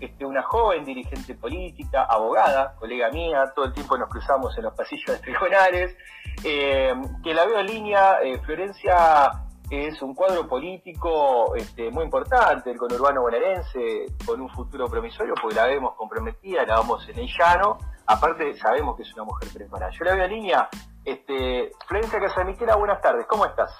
Este, una joven dirigente política, abogada, colega mía, todo el tiempo nos cruzamos en los pasillos de tribunales, eh, que la veo en línea, eh, Florencia es un cuadro político este, muy importante, el conurbano bonaerense, con un futuro promisorio, porque la vemos comprometida, la vamos en el llano, aparte sabemos que es una mujer preparada. Yo la veo en línea, este, Florencia Casamiquera, buenas tardes, ¿cómo estás?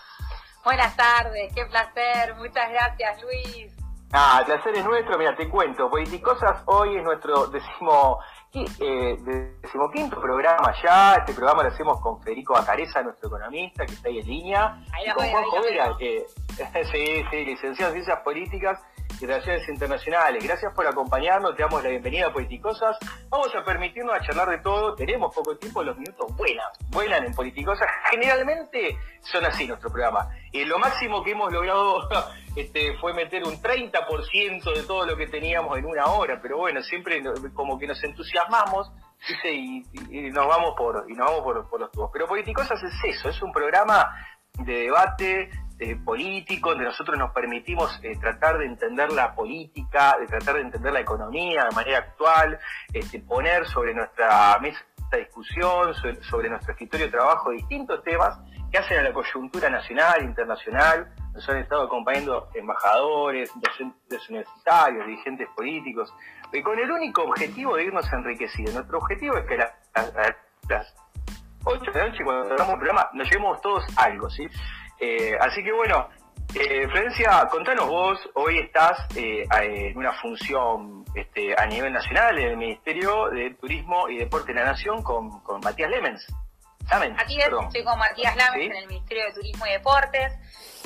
Buenas tardes, qué placer, muchas gracias Luis. Ah, el placer es nuestro, mira, te cuento, Politicosas hoy es nuestro décimo, eh, decimoquinto programa ya, este programa lo hacemos con Federico Bacareza, nuestro economista, que está ahí en línea, ahí y con Juan Jovera, eh, sí, sí, licenciado en Ciencias Políticas y Relaciones Internacionales. Gracias por acompañarnos, te damos la bienvenida a Politicosas. Vamos a permitirnos a charlar de todo, tenemos poco tiempo, los minutos vuelan, vuelan en Politicosas. Generalmente son así nuestro programa. Y lo máximo que hemos logrado este, fue meter un 30% de todo lo que teníamos en una hora, pero bueno, siempre como que nos entusiasmamos y, nos vamos por y nos vamos por los tubos. Pero Politicosas es eso, es un programa de debate, eh, político, donde nosotros nos permitimos eh, tratar de entender la política, de tratar de entender la economía de manera actual, este, poner sobre nuestra mesa de discusión, sobre, nuestro escritorio de trabajo distintos temas que hacen a la coyuntura nacional, internacional. Nos han estado acompañando embajadores, docentes universitarios, dirigentes políticos, y con el único objetivo de irnos enriquecidos. Nuestro objetivo es que las, las 8 de la noche, cuando hagamos un programa, nos llevemos todos algo, ¿sí? Eh, así que bueno, eh, Florencia, contanos vos, hoy estás eh, en una función este, a nivel nacional en el Ministerio de Turismo y Deporte de la Nación con, con Matías Lemens. Aquí estoy con Matías Lamens en el Ministerio de Turismo y Deportes,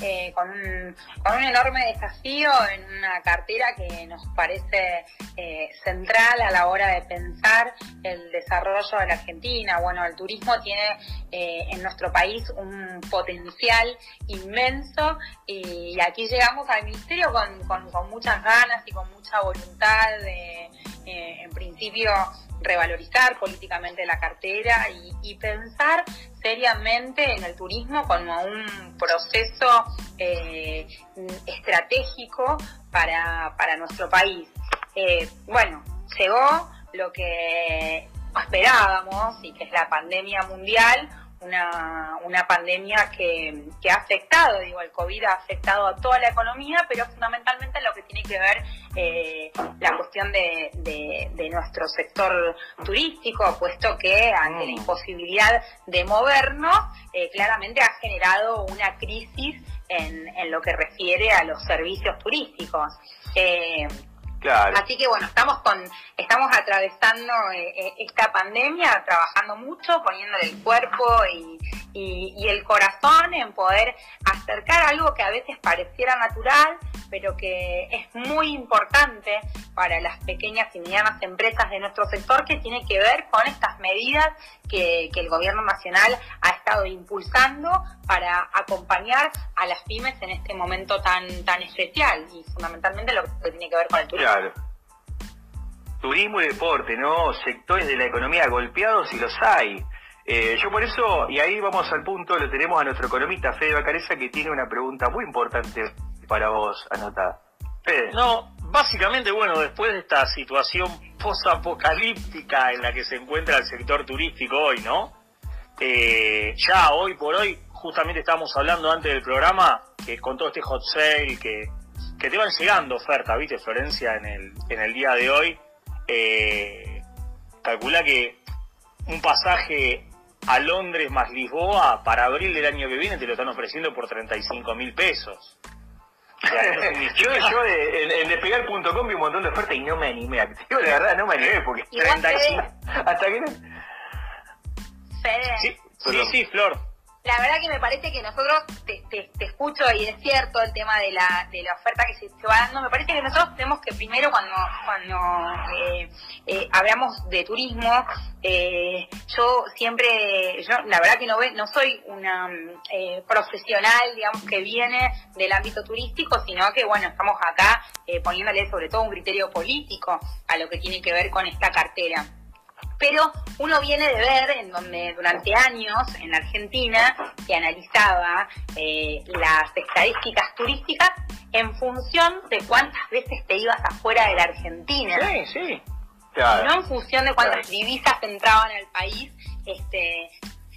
eh, con, un, con, un, enorme desafío en una cartera que nos parece eh, central a la hora de pensar el desarrollo de la Argentina. Bueno, el turismo tiene eh, en nuestro país un potencial inmenso y, aquí llegamos al Ministerio con, con, con, muchas ganas y con mucha voluntad de, en principio, revalorizar políticamente la cartera y, pensar seriamente en el turismo como un proceso eh, estratégico para, para, nuestro país. Eh, bueno, llegó lo que esperábamos y que es la pandemia mundial, una, una pandemia que, que, ha afectado, digo, el COVID ha afectado a toda la economía, pero fundamentalmente lo que tiene que ver eh, la cuestión de, de, nuestro sector turístico, puesto que ante la mm. imposibilidad de movernos, eh, claramente ha generado una crisis en, en lo que refiere a los servicios turísticos. Eh, Así que bueno, estamos con, estamos atravesando eh, eh, esta pandemia, trabajando mucho, poniéndole el cuerpo y, y, el corazón en poder acercar algo que a veces pareciera natural, pero que es muy importante para las pequeñas y medianas empresas de nuestro sector, que tiene que ver con estas medidas que, que el gobierno nacional ha estado impulsando para acompañar a las pymes en este momento tan, tan especial y fundamentalmente lo que tiene que ver con el turismo. Claro. Turismo y deporte, ¿no? Sectores de la economía golpeados y los hay. Eh, yo por eso, y ahí vamos al punto, lo tenemos a nuestro economista Fede Bacareza que tiene una pregunta muy importante para vos anotada. Fede. No, básicamente, bueno, después de esta situación posapocalíptica en la que se encuentra el sector turístico hoy, ¿no? Eh, ya hoy por hoy, justamente estábamos hablando antes del programa, que con todo este hot sale, que, que te van llegando ofertas, ¿viste, Florencia, en el, en el día de hoy? Eh, calcula que un pasaje a Londres más Lisboa para abril del año que viene te lo están ofreciendo por 35 mil pesos. yo, yo en, en despegar.com vi un montón de ofertas y no me animé. Digo la verdad, no me animé porque 35. Hasta que. Fede. Sí, sí, sí, Flor la verdad que me parece que nosotros, te, te, escucho y es cierto el tema de la, de la oferta que se, va dando, me parece que nosotros tenemos que primero cuando, cuando eh, eh, hablamos de turismo, eh, yo siempre, yo la verdad que no, no soy una profesional, digamos, que viene del ámbito turístico, sino que, bueno, estamos acá poniéndole sobre todo un criterio político a lo que tiene que ver con esta cartera pero uno viene de ver en donde durante años en la Argentina se analizaba eh, las estadísticas turísticas en función de cuántas veces te ibas afuera de la Argentina. Sí, sí. No en función de cuántas divisas entraban al país este,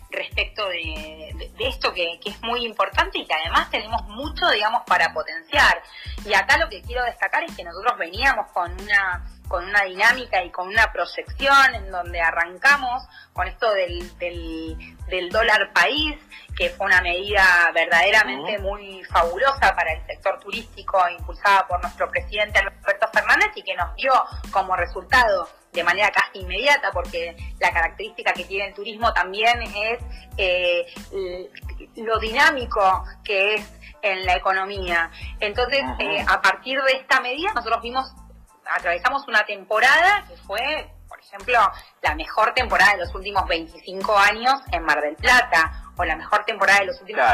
respecto de, esto que, que, es muy importante y que además tenemos mucho, digamos, para potenciar. Y acá lo que quiero destacar es que nosotros veníamos con una con una dinámica y con una proyección en donde arrancamos con esto del, del, dólar país, que fue una medida verdaderamente muy fabulosa para el sector turístico, impulsada por nuestro presidente Alberto Fernández y que nos dio como resultado de manera casi inmediata, porque la característica que tiene el turismo también es eh, lo dinámico que es en la economía. Entonces, eh, a partir de esta medida, nosotros vimos atravesamos una temporada que fue, por ejemplo, la mejor temporada de los últimos 25 años en Mar del Plata, o la mejor temporada de los últimos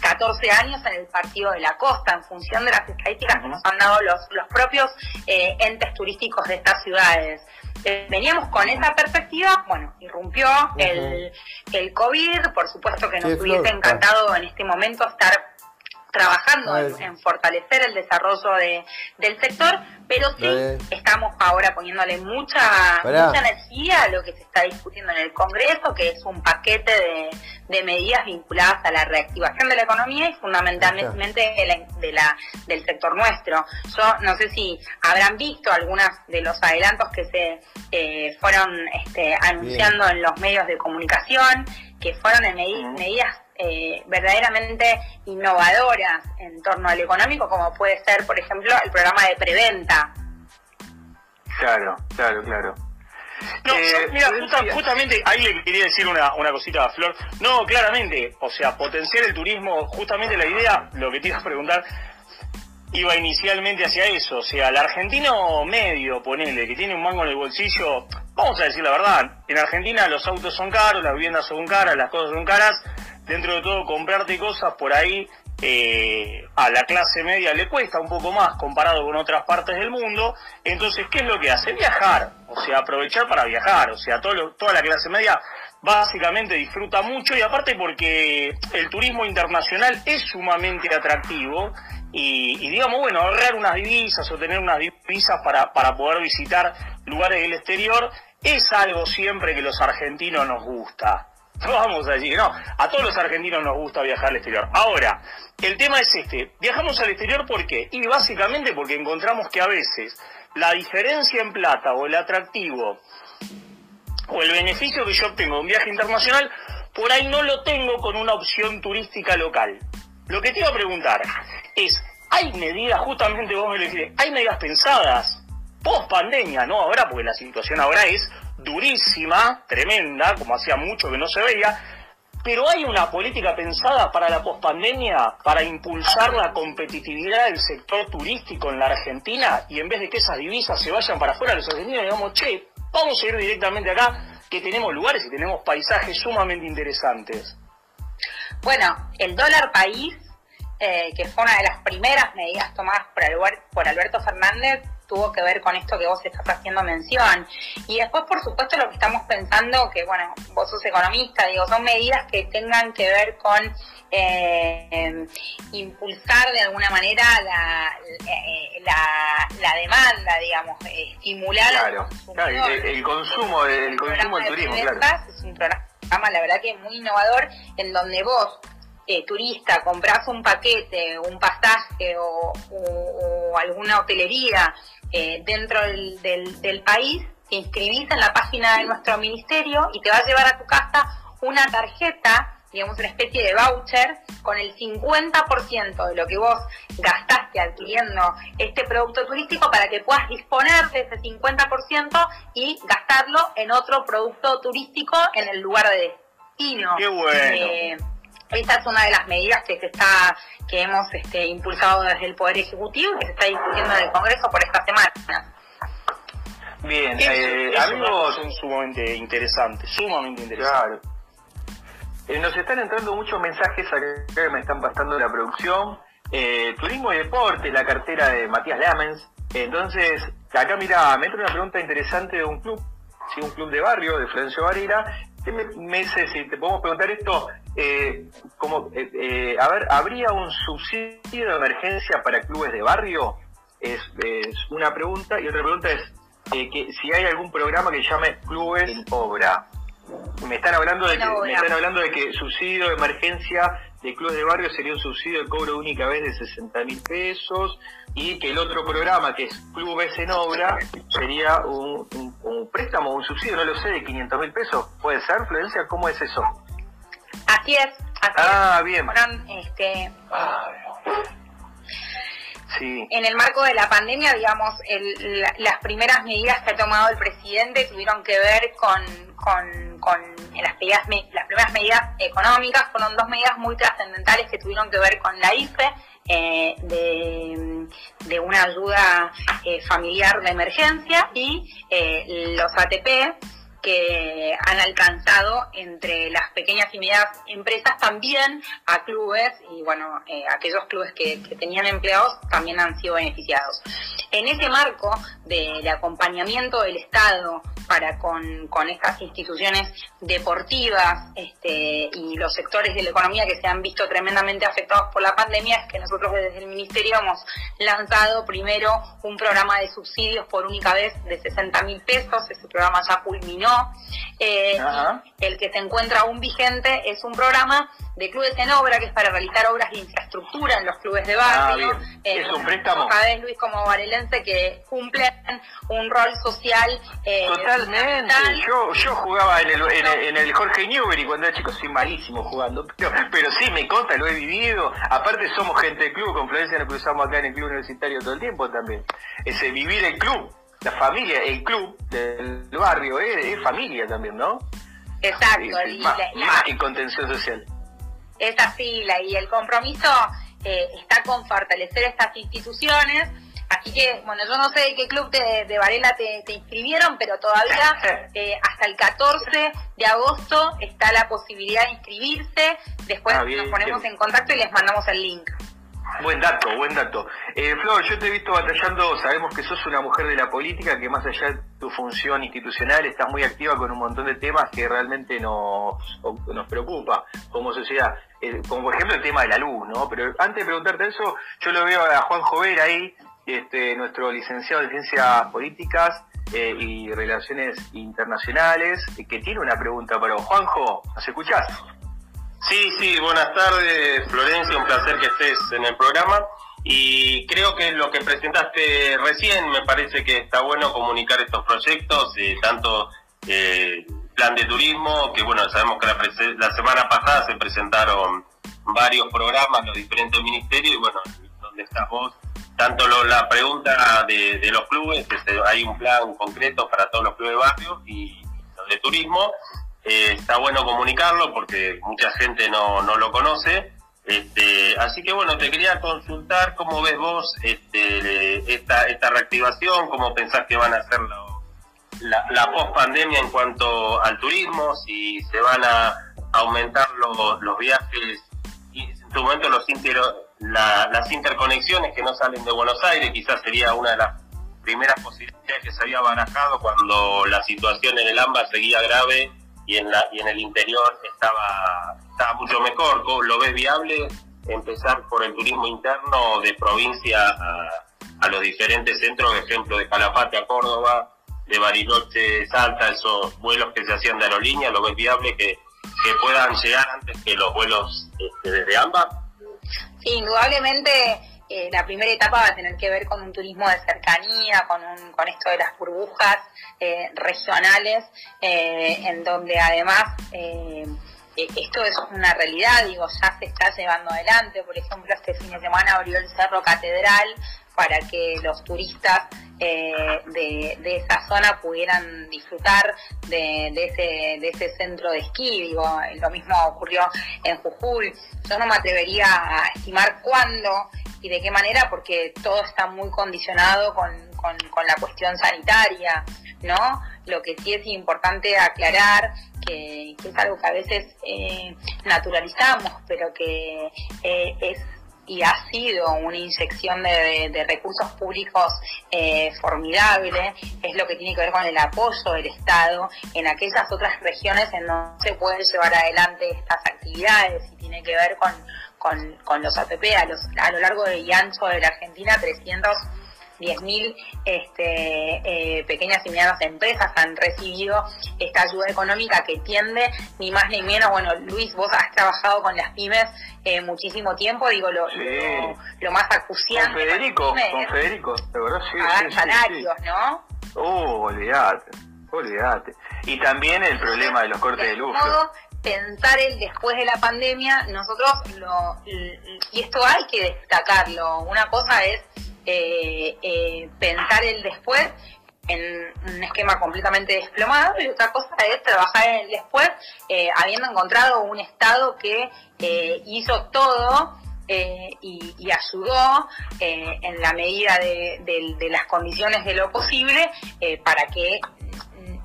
14 años en el Partido de la Costa, en función de las estadísticas que nos han dado los, los propios eh, entes turísticos de estas ciudades. Eh, veníamos con esa perspectiva, bueno, irrumpió el, el COVID, por supuesto que nos hubiese encantado en este momento estar trabajando en, fortalecer el desarrollo de, del sector, pero sí estamos ahora poniéndole mucha, mucha energía a lo que se está discutiendo en el Congreso, que es un paquete de, de medidas vinculadas a la reactivación de la economía y fundamentalmente de la, del sector nuestro. Yo no sé si habrán visto algunas de los adelantos que se eh, fueron este, anunciando en los medios de comunicación, que fueron en medidas eh, verdaderamente innovadoras en torno al económico, como puede ser, por ejemplo, el programa de preventa. Claro, claro, claro. No, eh, mira, justamente ahí le quería decir una, una cosita a Flor. No, claramente, o sea, potenciar el turismo, justamente la idea, lo que te iba a preguntar, iba inicialmente hacia eso. O sea, el argentino medio, ponele, que tiene un mango en el bolsillo, vamos a decir la verdad, en Argentina los autos son caros, las viviendas son caras, las cosas son caras, dentro de todo comprarte cosas por ahí eh, a la clase media le cuesta un poco más comparado con otras partes del mundo. Entonces, ¿qué es lo que hace? Viajar, o sea, aprovechar para viajar. O sea, todo toda la clase media básicamente disfruta mucho y aparte porque el turismo internacional es sumamente atractivo y, y digamos, bueno, ahorrar unas divisas o tener unas divisas para, para poder visitar lugares del exterior es algo siempre que los argentinos nos gusta. Vamos a decir, no, a todos los argentinos nos gusta viajar al exterior. Ahora, el tema es este, viajamos al exterior ¿por qué? Y básicamente porque encontramos que a veces la diferencia en plata o el atractivo o el beneficio que yo obtengo de un viaje internacional, por ahí no lo tengo con una opción turística local. Lo que te iba a preguntar es, ¿hay medidas, justamente vos me lo dijiste, hay medidas pensadas post pandemia, no ahora, porque la situación ahora es durísima, tremenda, como hacía mucho que no se veía, pero hay una política pensada para la pospandemia para impulsar la competitividad del sector turístico en la Argentina y en vez de que esas divisas se vayan para afuera, los argentinos digamos, che, vamos a ir directamente acá, que tenemos lugares y tenemos paisajes sumamente interesantes. Bueno, el dólar país, eh, que fue una de las primeras medidas tomadas por Alberto Fernández, tuvo que ver con esto que vos estás haciendo mención. Y después, por supuesto, lo que estamos pensando, que bueno, vos sos economista, digo, son medidas que tengan que ver con eh, impulsar de alguna manera la, eh, la, demanda, digamos, estimular claro, el, consumo, el consumo del turismo, claro. Es un programa, la verdad que es muy innovador, en donde vos eh, turista compras un paquete, un pasaje o, alguna hotelería eh, dentro del, del, país, te inscribís en la página de nuestro ministerio y te va a llevar a tu casa una tarjeta, digamos una especie de voucher, con el 50% de lo que vos gastaste adquiriendo este producto turístico para que puedas disponer de ese 50% y gastarlo en otro producto turístico en el lugar de destino. Qué bueno. Eh, esta es una de las medidas que se está, que hemos este, impulsado desde el Poder Ejecutivo y que se está discutiendo en el Congreso por esta semana. Bien, eh, son sumamente interesantes, sumamente interesantes. Claro. Eh, nos están entrando muchos mensajes acá que me están pasando la producción. Eh, turismo y deporte, la cartera de Matías Lamens. Entonces, acá mira, me entra una pregunta interesante de un club ¿sí? un club de barrio de Florencio Varela. ¿Qué me, dice, si te podemos preguntar esto, eh, como, eh, eh, a ver, ¿habría un subsidio de emergencia para clubes de barrio? Es, es una pregunta. Y otra pregunta es que si hay algún programa que llame Clubes en Obra. Me están hablando de que, me están hablando de que subsidio de emergencia de clubes de barrio sería un subsidio de cobro única vez de 60 mil pesos y que el otro programa que es Clubes en Obra sería un, un, préstamo, un subsidio, no lo sé, de 500 mil pesos. ¿Puede ser, Florencia? ¿Cómo es eso? Así es. Así ah, bien. Este, En el marco de la pandemia, digamos, las primeras medidas que ha tomado el presidente tuvieron que ver con, las, primeras medidas económicas, fueron dos medidas muy trascendentales que tuvieron que ver con la IFE, eh, de, de, una ayuda eh, familiar de emergencia y eh, los ATP que han alcanzado entre las pequeñas y medianas empresas también a clubes y bueno, eh, aquellos clubes que, tenían empleados también han sido beneficiados. En ese marco del acompañamiento del Estado para con, estas instituciones deportivas este, y los sectores de la economía que se han visto tremendamente afectados por la pandemia, es que nosotros desde el Ministerio hemos lanzado primero un programa de subsidios por única vez de 60 mil pesos, ese programa ya culminó eh, el que se encuentra aún vigente es un programa de clubes en obra, que es para realizar obras de infraestructura en los clubes de barrio. Ah, es un préstamo. vez, Luis, como varelense, que cumplen un rol social. Eh, Totalmente. Yo, yo jugaba en el, en, el, Jorge Newbery cuando era chico, soy malísimo jugando, pero, sí me conta, lo he vivido. Aparte, somos gente de club, con Florencia nos cruzamos acá en el club universitario todo el tiempo también. Ese vivir el club la familia, el club del barrio, es, familia también, ¿no? Exacto. y más, que contención social. Es así, la, y el compromiso eh, está con fortalecer estas instituciones. Así que, bueno, yo no sé de qué club de, Varela te, inscribieron, pero todavía eh, hasta el 14 de agosto está la posibilidad de inscribirse. Después ah, nos ponemos en contacto y les mandamos el link. Buen dato, buen dato. Eh, Flor, yo te he visto batallando, sabemos que sos una mujer de la política, que más allá de tu función institucional, estás muy activa con un montón de temas que realmente nos, nos preocupa como sociedad, eh, como por ejemplo el tema de la luz, ¿no? Pero antes de preguntarte eso, yo lo veo a Juan Jover ahí, este, nuestro licenciado en Ciencias Políticas eh, y Relaciones Internacionales, que tiene una pregunta para vos. Juanjo, ¿nos escuchás? Sí, sí, buenas tardes, Florencia, un placer que estés en el programa. Y creo que lo que presentaste recién me parece que está bueno comunicar estos proyectos, eh, tanto eh, plan de turismo, que bueno, sabemos que la, semana pasada se presentaron varios programas, los diferentes ministerios, y bueno, donde estás vos, tanto la pregunta de, de los clubes, hay un plan concreto para todos los clubes de barrio y los de turismo, eh, está bueno comunicarlo porque mucha gente no, no lo conoce. Este, así que bueno, te quería consultar cómo ves vos este, esta, esta reactivación, cómo pensás que van a ser la, la post pandemia en cuanto al turismo, si se van a aumentar los, los viajes y en su momento los las interconexiones que no salen de Buenos Aires, quizás sería una de las primeras posibilidades que se había barajado cuando la situación en el AMBA seguía grave y en, la, y en el interior estaba, estaba mucho mejor. ¿Lo ves viable empezar por el turismo interno de provincia a, los diferentes centros, por ejemplo, de Calafate a Córdoba, de Bariloche, Salta, esos vuelos que se hacían de aerolínea, ¿lo ves viable que, que puedan llegar antes que los vuelos este, desde ambas? Sí, indudablemente eh, la primera etapa va a tener que ver con un turismo de cercanía, con, un, con esto de las burbujas eh, regionales, eh, en donde además esto es una realidad, digo, ya se está llevando adelante. Por ejemplo, este fin de semana abrió el Cerro Catedral para que los turistas de, esa zona pudieran disfrutar de, ese, de ese centro de esquí. Digo, lo mismo ocurrió en Jujuy. Yo no me atrevería a estimar cuándo y de qué manera, porque todo está muy condicionado con, con, la cuestión sanitaria, ¿no? Lo que sí es importante aclarar, que, es algo que a veces eh, naturalizamos, pero que eh, es y ha sido una inyección de, recursos públicos eh, formidable, es lo que tiene que ver con el apoyo del Estado en aquellas otras regiones en donde se pueden llevar adelante estas actividades y tiene que ver con, con, los APP a, los, a lo largo y ancho de la Argentina, 300 10.000 este, eh, pequeñas y medianas empresas han recibido esta ayuda económica que tiende ni más ni menos, bueno, Luis, vos has trabajado con las pymes eh, muchísimo tiempo, digo, lo, lo, más acuciante. Con Federico, con Federico, de verdad, sí. Pagar salarios, ¿no? Oh, olvídate, olvídate. Y también el problema de los cortes de luz pensar el después de la pandemia, nosotros lo, y esto hay que destacarlo, una cosa es eh, eh, pensar el después en un esquema completamente desplomado y otra cosa es trabajar en el después eh, habiendo encontrado un Estado que hizo todo y, ayudó en la medida de, las condiciones de lo posible para que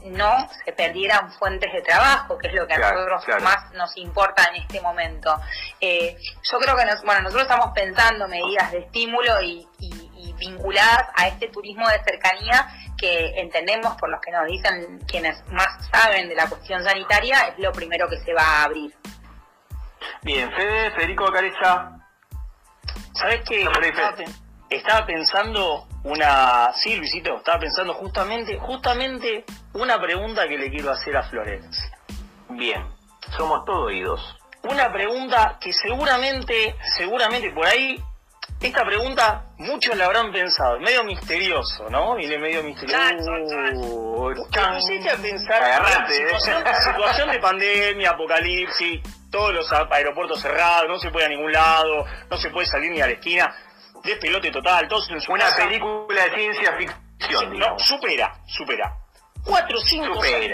no se perdieran fuentes de trabajo, que es lo que a nosotros más nos importa en este momento. yo creo que bueno, nosotros estamos pensando medidas de estímulo y vinculadas a este turismo de cercanía que entendemos, por los que nos dicen quienes más saben de la cuestión sanitaria, es lo primero que se va a abrir. Bien, Fede, Federico Carecha. ¿Sabes qué? Estaba, pensando una... Sí, Luisito, estaba pensando justamente, justamente una pregunta que le quiero hacer a Florencia. Bien, somos todos oídos. Una pregunta que seguramente, seguramente por ahí esta pregunta muchos la habrán pensado, medio misterioso, ¿no? Viene medio misterioso. Te pusiste a pensar situación, situación de pandemia, apocalipsis, todos los aeropuertos cerrados, no se puede a ningún lado, no se puede salir ni a la esquina, despelote total, todos en su Una película de ciencia ficción. no, supera, supera. Cuatro, cinco, seis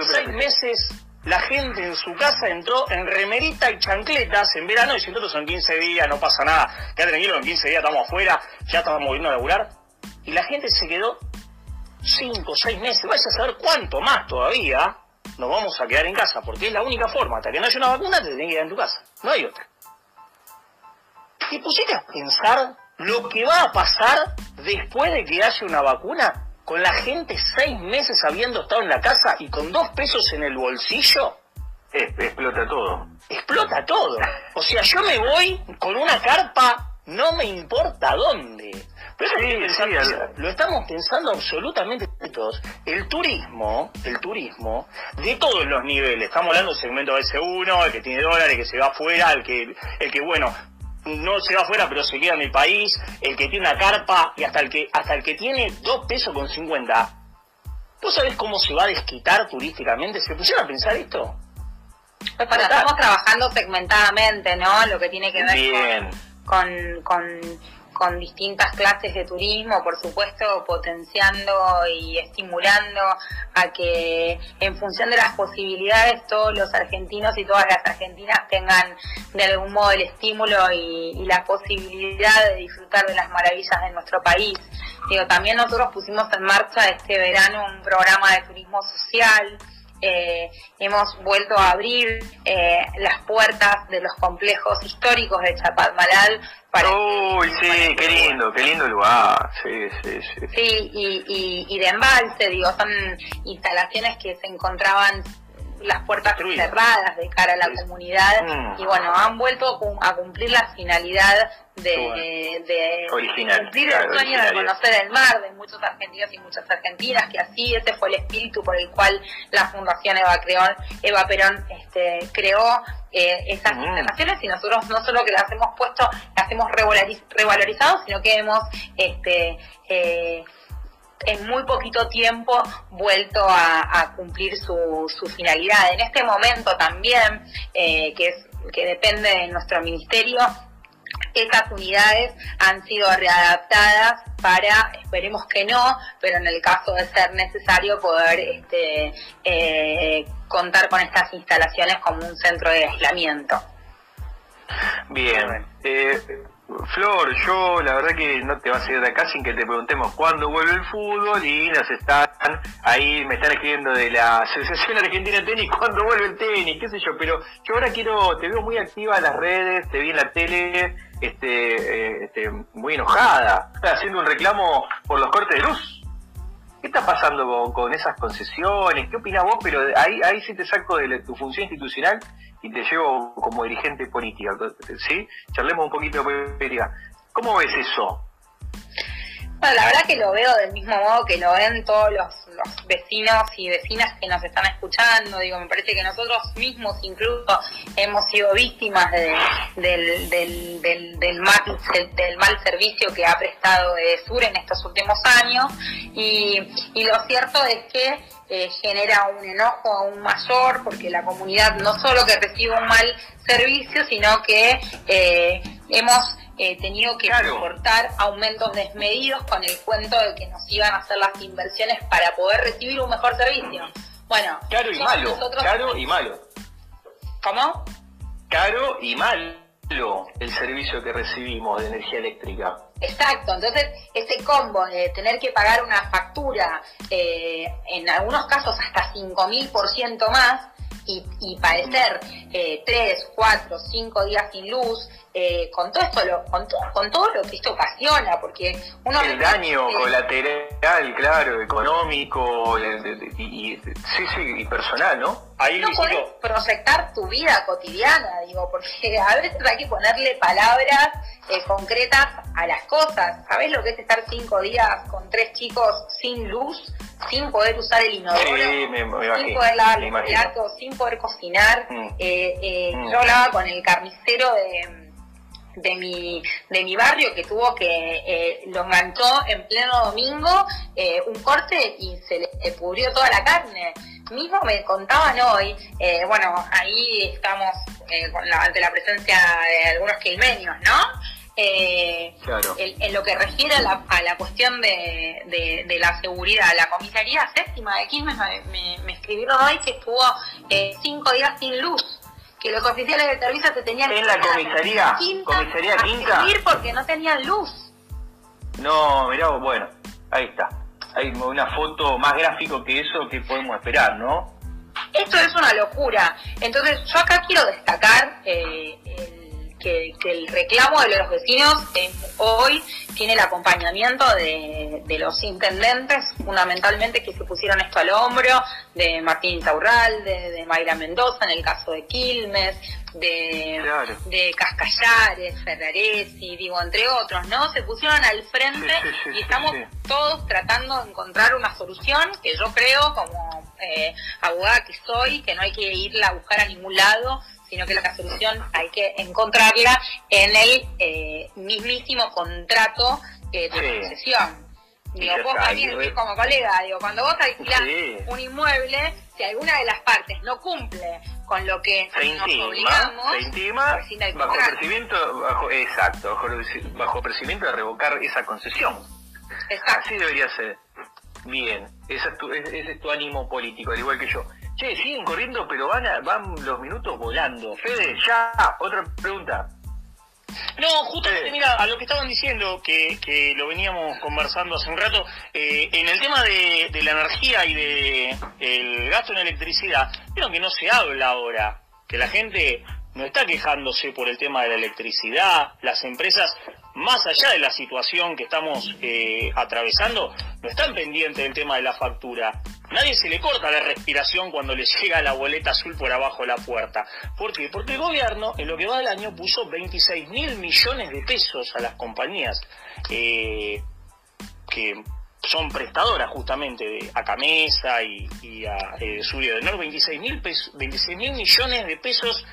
seis meses la gente en su casa entró en remerita y chancletas en verano y si nosotros son 15 días, no pasa nada, quédate tranquilo, en 15 días estamos afuera, ya estamos volviendo a laburar. Y la gente se quedó 5, 6 meses, vais a saber cuánto más todavía nos vamos a quedar en casa, porque es la única forma, hasta que no haya una vacuna te tenés que quedar en tu casa, no hay otra. ¿Y pusiste a pensar lo que va a pasar después de que haya una vacuna? con la gente seis meses habiendo estado en la casa y con dos pesos en el bolsillo, explota todo. Explota todo. O sea, yo me voy con una carpa, no me importa dónde. Pero lo estamos pensando absolutamente todos. El turismo, el turismo, de todos los niveles. Estamos hablando del segmento S1, el que tiene dólares, el que se va afuera, el que, el que bueno, no se va afuera pero se queda en el país, el que tiene una carpa y hasta el que, hasta el que tiene dos pesos con 50. ¿Vos sabés cómo se va a desquitar turísticamente? ¿Se pusieron a pensar esto? Pues estamos trabajando segmentadamente, ¿no? Lo que tiene que ver con, con con distintas clases de turismo, por supuesto potenciando y estimulando a que en función de las posibilidades todos los argentinos y todas las argentinas tengan de algún modo el estímulo y, la posibilidad de disfrutar de las maravillas de nuestro país. Digo, también nosotros pusimos en marcha este verano un programa de turismo social eh, hemos vuelto a abrir eh, las puertas de los complejos históricos de Chapadmalal para Uy, sí, qué lindo, qué lindo lugar, sí, sí, sí. Sí, y, y, y de embalse, digo, son instalaciones que se encontraban las puertas cerradas de cara a la comunidad mm. y bueno, han vuelto a cumplir la finalidad de, cumplir el sueño de conocer el mar de muchos argentinos y muchas argentinas, que así ese fue el espíritu por el cual la Fundación Eva, Creón, Eva Perón este, creó eh, esas mm. instalaciones. Y nosotros no solo que las hemos puesto, las hemos revalorizado, sino que hemos este, eh, en muy poquito tiempo vuelto a, cumplir su, finalidad. En este momento también, eh, que, es, que depende de nuestro ministerio, esas unidades han sido readaptadas para, esperemos que no, pero en el caso de ser necesario poder este, eh, contar con estas instalaciones como un centro de aislamiento. Bien. Eh, Flor, yo la verdad que no te vas a ir de acá sin que te preguntemos cuándo vuelve el fútbol y nos están ahí, me están escribiendo de la Asociación Argentina de Tenis, cuándo vuelve el tenis, qué sé yo, pero yo ahora quiero, te veo muy activa en las redes, te vi en la tele, este, eh, este muy enojada, haciendo un reclamo por los cortes de luz. ¿Qué está pasando con, esas concesiones? ¿Qué opinas vos? Pero ahí, ahí sí te saco de tu función institucional y te llevo como dirigente política, ¿sí? Charlemos un poquito de política. ¿Cómo ves eso? Bueno, la verdad que lo veo del mismo modo que lo ven todos los, vecinos y vecinas que nos están escuchando. Digo, me parece que nosotros mismos incluso hemos sido víctimas del, del, del, mal, del mal servicio que ha prestado Sur en estos últimos años. Y, y lo cierto es que eh, genera un enojo aún mayor porque la comunidad no solo que recibe un mal servicio, sino que eh, hemos eh, tenido que soportar aumentos desmedidos con el cuento de que nos iban a hacer las inversiones para poder recibir un mejor servicio. Bueno, caro y malo, caro y malo. ¿Cómo? Caro y malo el servicio que recibimos de energía eléctrica. Exacto, entonces ese combo de tener que pagar una factura, eh, en algunos casos hasta 5.000% más, y, y padecer eh, 3, 4, 5 días sin luz, eh, con todo esto, lo, con, con todo lo que esto ocasiona, porque uno... El daño colateral, claro, económico, y, sí, sí, y personal, ¿no? Ahí no podés proyectar tu vida cotidiana, digo, porque a veces hay que ponerle palabras eh, concretas a las cosas. ¿Sabés lo que es estar cinco días con tres chicos sin luz, sin poder usar el inodoro, sin poder lavar los platos, sin poder cocinar? Mm. Eh, eh, mm. Yo hablaba con el carnicero de de mi, de mi barrio que tuvo que eh, lo enganchó en pleno domingo eh, un corte y se le pudrió toda la carne. Mismo me contaban hoy, eh, bueno, ahí estamos con la, ante la presencia de algunos quilmenios, ¿no? Claro. En, lo que refiere a la, a la cuestión de, de, la seguridad, la comisaría séptima de Quilmes me, me escribieron hoy que estuvo cinco días sin luz que los oficiales de servicio se tenían en la comisaría, comisaría quinta, porque no tenían luz. No, mirá, bueno, ahí está. Hay una foto más gráfico que eso que podemos esperar, ¿no? Esto es una locura. Entonces, yo acá quiero destacar eh, que, el reclamo de los vecinos eh, hoy tiene el acompañamiento de, los intendentes, fundamentalmente que se pusieron esto al hombro, de Martín Taurralde, de Mayra Mendoza en el caso de Quilmes, de, de Cascallares, Ferraresi, digo, entre otros, ¿no? Se pusieron al frente y estamos todos tratando de encontrar una solución que yo creo, como eh, abogada que soy, que no hay que irla a buscar a ningún lado, sino que la solución hay que encontrarla en el eh, mismísimo contrato eh, de concesión. Digo, vos también como colega, digo, cuando vos alquilás un inmueble, si alguna de las partes no cumple con lo que nos obligamos, se intima bajo procedimiento, bajo, exacto, bajo, bajo procedimiento de revocar esa concesión. Exacto. Así debería ser. Bien, ese es, tu, ese es tu ánimo político, al igual que yo. Che, siguen corriendo, pero van, van los minutos volando. Fede, ya, otra pregunta. No, justamente, mira, a lo que estaban diciendo, que, que lo veníamos conversando hace un rato, eh, en el tema de, de, la energía y de el gasto en electricidad, vieron que no se habla ahora, que la gente no está quejándose por el tema de la electricidad, las empresas más allá de la situación que estamos eh, atravesando, no están pendientes del tema de la factura. Nadie se le corta la respiración cuando le llega la boleta azul por abajo de la puerta. ¿Por qué? Porque el gobierno, en lo que va del año, puso 26 mil millones de pesos a las compañías eh, que son prestadoras justamente de Acamesa y, a eh, Surio del Norte, 26 mil 26 mil millones de pesos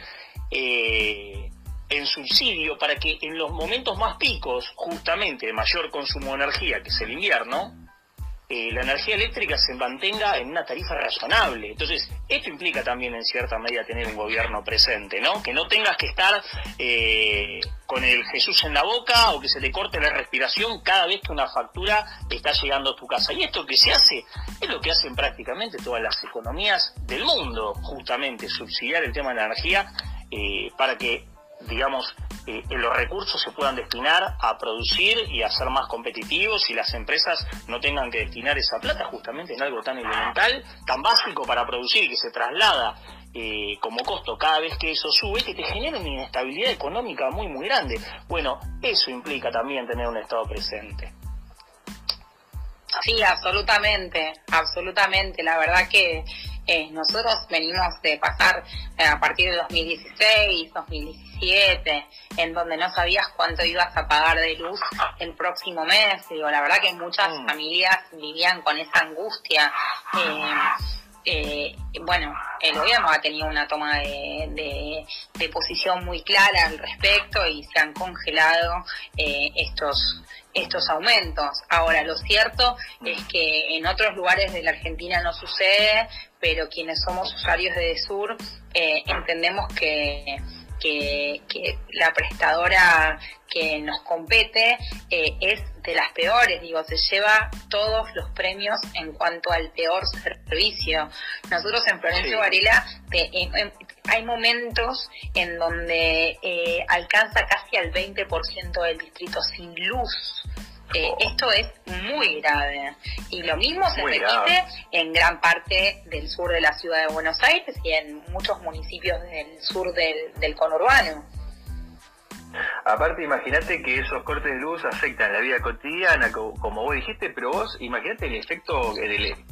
eh, en subsidio para que en los momentos más picos, justamente de mayor consumo de energía, que es el invierno, eh, la energía eléctrica se mantenga en una tarifa razonable. Entonces, esto implica también en cierta medida tener un gobierno presente, ¿no? Que no tengas que estar eh, con el Jesús en la boca o que se te corte la respiración cada vez que una factura está llegando a tu casa. Y esto que se hace es lo que hacen prácticamente todas las economías del mundo, justamente, subsidiar el tema de la energía eh, para que digamos, eh, los recursos se puedan destinar a producir y a ser más competitivos y las empresas no tengan que destinar esa plata justamente en algo tan elemental, tan básico para producir y que se traslada eh, como costo cada vez que eso sube, que te genera una inestabilidad económica muy, muy grande. Bueno, eso implica también tener un Estado presente. Sí, absolutamente, absolutamente. La verdad que eh, nosotros venimos de pasar eh, a partir de 2016, 2017, en donde no sabías cuánto ibas a pagar de luz el próximo mes. Digo, la verdad que muchas mm. familias vivían con esa angustia. Eh, bueno, el gobierno ha tenido una toma de, de, posición muy clara al respecto y se han congelado estos estos aumentos. Ahora, lo cierto es que en otros lugares de la Argentina no sucede, pero quienes somos usuarios de Sur eh, entendemos que, que, la prestadora que nos compete eh, es de las peores, digo, se lleva todos los premios en cuanto al peor servicio. Nosotros en Florencio Varela hay momentos en donde eh, alcanza casi al 20% del distrito sin luz. Eh, oh. Esto es muy grave. Y lo mismo se repite en gran parte del sur de la ciudad de Buenos Aires y en muchos municipios del sur del, del conurbano. Aparte, imagínate que esos cortes de luz afectan la vida cotidiana, como vos dijiste, pero vos imagínate el efecto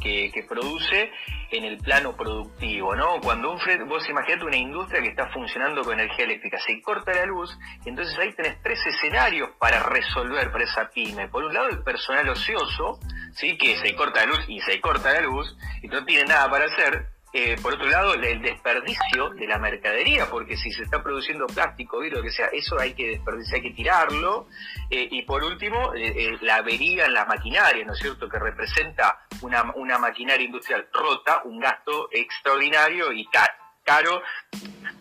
que, produce en el plano productivo, ¿no? Cuando un vos imagínate una industria que está funcionando con energía eléctrica, se corta la luz, entonces ahí tenés tres escenarios para resolver para esa pyme. Por un lado, el personal ocioso, ¿sí? Que se corta la luz y se corta la luz, y no tiene nada para hacer, eh, por otro lado, el desperdicio de la mercadería, porque si se está produciendo plástico, vidrio, lo que sea, eso hay que desperdiciar, hay que tirarlo. Eh, y por último, eh, la avería en la maquinaria, ¿no es cierto?, que representa una, una maquinaria industrial rota, un gasto extraordinario y caro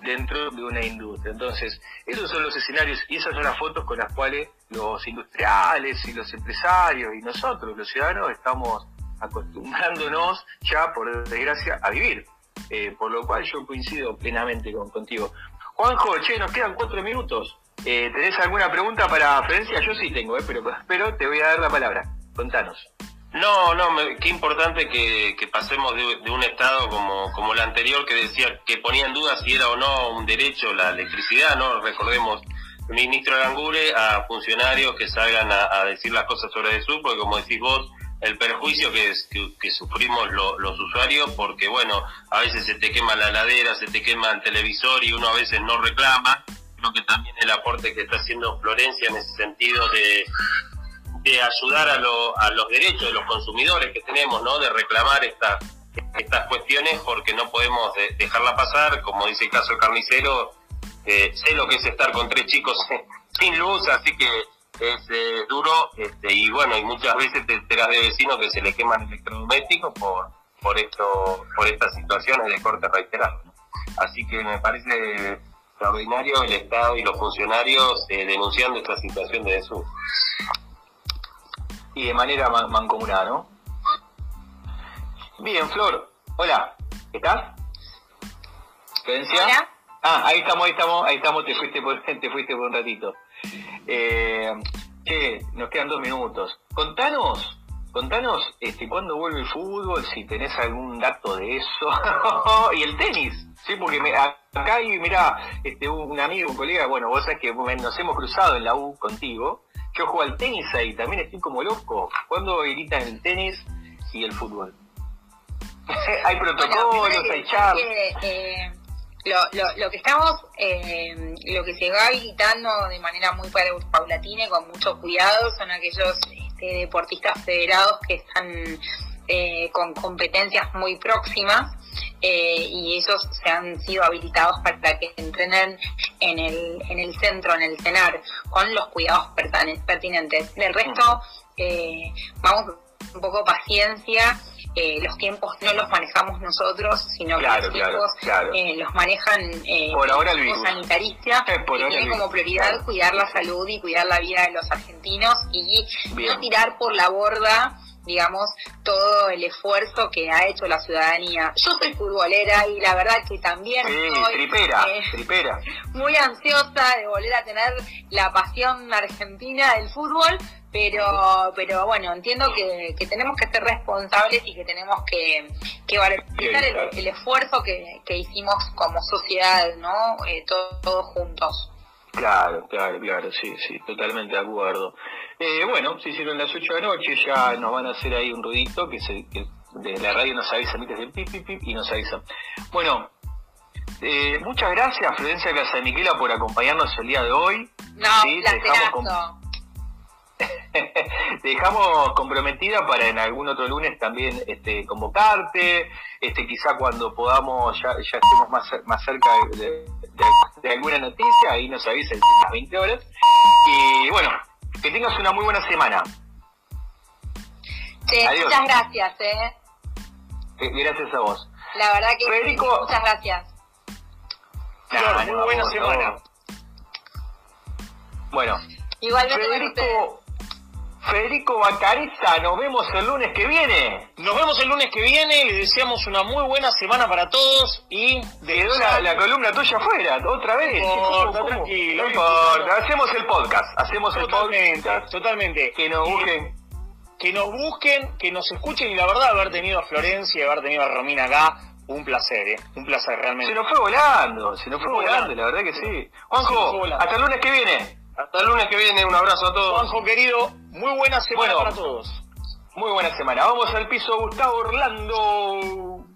dentro de una industria. Entonces, esos son los escenarios y esas son las fotos con las cuales los industriales y los empresarios y nosotros, los ciudadanos, estamos acostumbrándonos ya, por desgracia, a vivir. Eh, por lo cual yo coincido plenamente con, contigo. Juanjo, che, nos quedan cuatro minutos. Eh, ¿Tenés alguna pregunta para Florencia? Yo sí tengo, eh, pero, pero te voy a dar la palabra. Contanos. No, no, qué importante que, pasemos de, un Estado como, como el anterior que decía que ponía en duda si era o no un derecho la electricidad, ¿no? Recordemos ministro Langure a funcionarios que salgan a, decir las cosas sobre eso, porque como decís vos, el perjuicio que, sufrimos los usuarios porque bueno, a veces se te quema la ladera, se te quema el televisor y uno a veces no reclama. Creo que también el aporte que está haciendo Florencia en ese sentido de, de ayudar a, a los derechos de los consumidores que tenemos, ¿no? De reclamar estas estas cuestiones porque no podemos dejarla pasar, como dice el caso del carnicero, eh, sé lo que es estar con tres chicos sin luz, así que es eh, duro este, y bueno, y muchas veces te enteras de vecinos que se le queman electrodomésticos por, por, esto, por estas situaciones de corte reiterado. Así que me parece extraordinario el Estado y los funcionarios eh, denunciando esta situación de eso. Y de manera mancomunada, ¿no? Bien, Flor, hola, ¿estás? ¿Florencia? Ah, ahí estamos, ahí estamos, ahí estamos, te fuiste por, te fuiste por un ratito. Eh, che, nos quedan dos minutos. Contanos, contanos este, cuándo vuelve el fútbol, si tenés algún dato de eso. y el tenis, sí, porque acá hay, mira, este, un amigo, un colega, bueno, vos sabés que nos hemos cruzado en la U contigo. Yo juego al tenis ahí, también estoy como loco. ¿Cuándo gritan el tenis y el fútbol? hay protocolos, hay charlas. Eh, lo, lo, lo que estamos, eh, lo que se va habilitando de manera muy paulatina y con mucho cuidado son aquellos este, deportistas federados que están eh, con competencias muy próximas eh, y ellos se han sido habilitados para que entrenen en el, en el centro, en el CENAR, con los cuidados pertinentes. Del resto, eh, vamos un poco paciencia eh, los tiempos no los manejamos nosotros, sino que los tiempos eh, los manejan eh, por ahora el sanitaristas que tiene como prioridad cuidar la salud y cuidar la vida de los argentinos y no tirar por la borda digamos, todo el esfuerzo que ha hecho la ciudadanía. Yo soy futbolera y la verdad que también sí, tripera, eh, tripera. muy ansiosa de volver a tener la pasión argentina del fútbol, pero pero bueno, entiendo que, tenemos que ser responsables y que tenemos que, que valorizar el, esfuerzo que, hicimos como sociedad, ¿no? Eh, todos juntos. Claro, claro, claro, sí, sí, totalmente de acuerdo. Eh, bueno, se hicieron las 8 de la noche, ya nos van a hacer ahí un ruidito que, se, que de la radio nos avisa, desde el pip, pip, pip y nos avisa. Bueno, eh, muchas gracias Florencia Casamiquela por acompañarnos el día de hoy. No, ¿sí? dejamos, dejamos comprometida para en algún otro lunes también este, convocarte, este quizá cuando podamos ya, ya estemos más, más cerca de, de, alguna noticia, ahí nos avisen las 20 horas. Y bueno, que tengas una muy buena semana. Sí, muchas gracias, ¿eh? ¿eh? Gracias a vos. La verdad que Federico, muchas gracias. muy buena semana. Bueno. Igualmente Federico, Federico Bacareza, nos vemos el lunes que viene. Nos vemos el lunes que viene, le deseamos una muy buena semana para todos y de la, columna tuya afuera, otra vez. No tranquilo. No importa, hacemos el podcast, hacemos el podcast. Totalmente. Que nos busquen. Que nos busquen, que nos escuchen y la verdad haber tenido a Florencia y haber tenido a Romina acá, un placer, ¿eh? Un placer realmente. Se nos fue volando, se nos fue, volando, la verdad que sí. Juanjo, hasta el lunes que viene. Hasta el lunes que viene, un abrazo a todos. Juanjo querido, muy buena semana para todos. Muy buena semana. Vamos al piso Gustavo Orlando.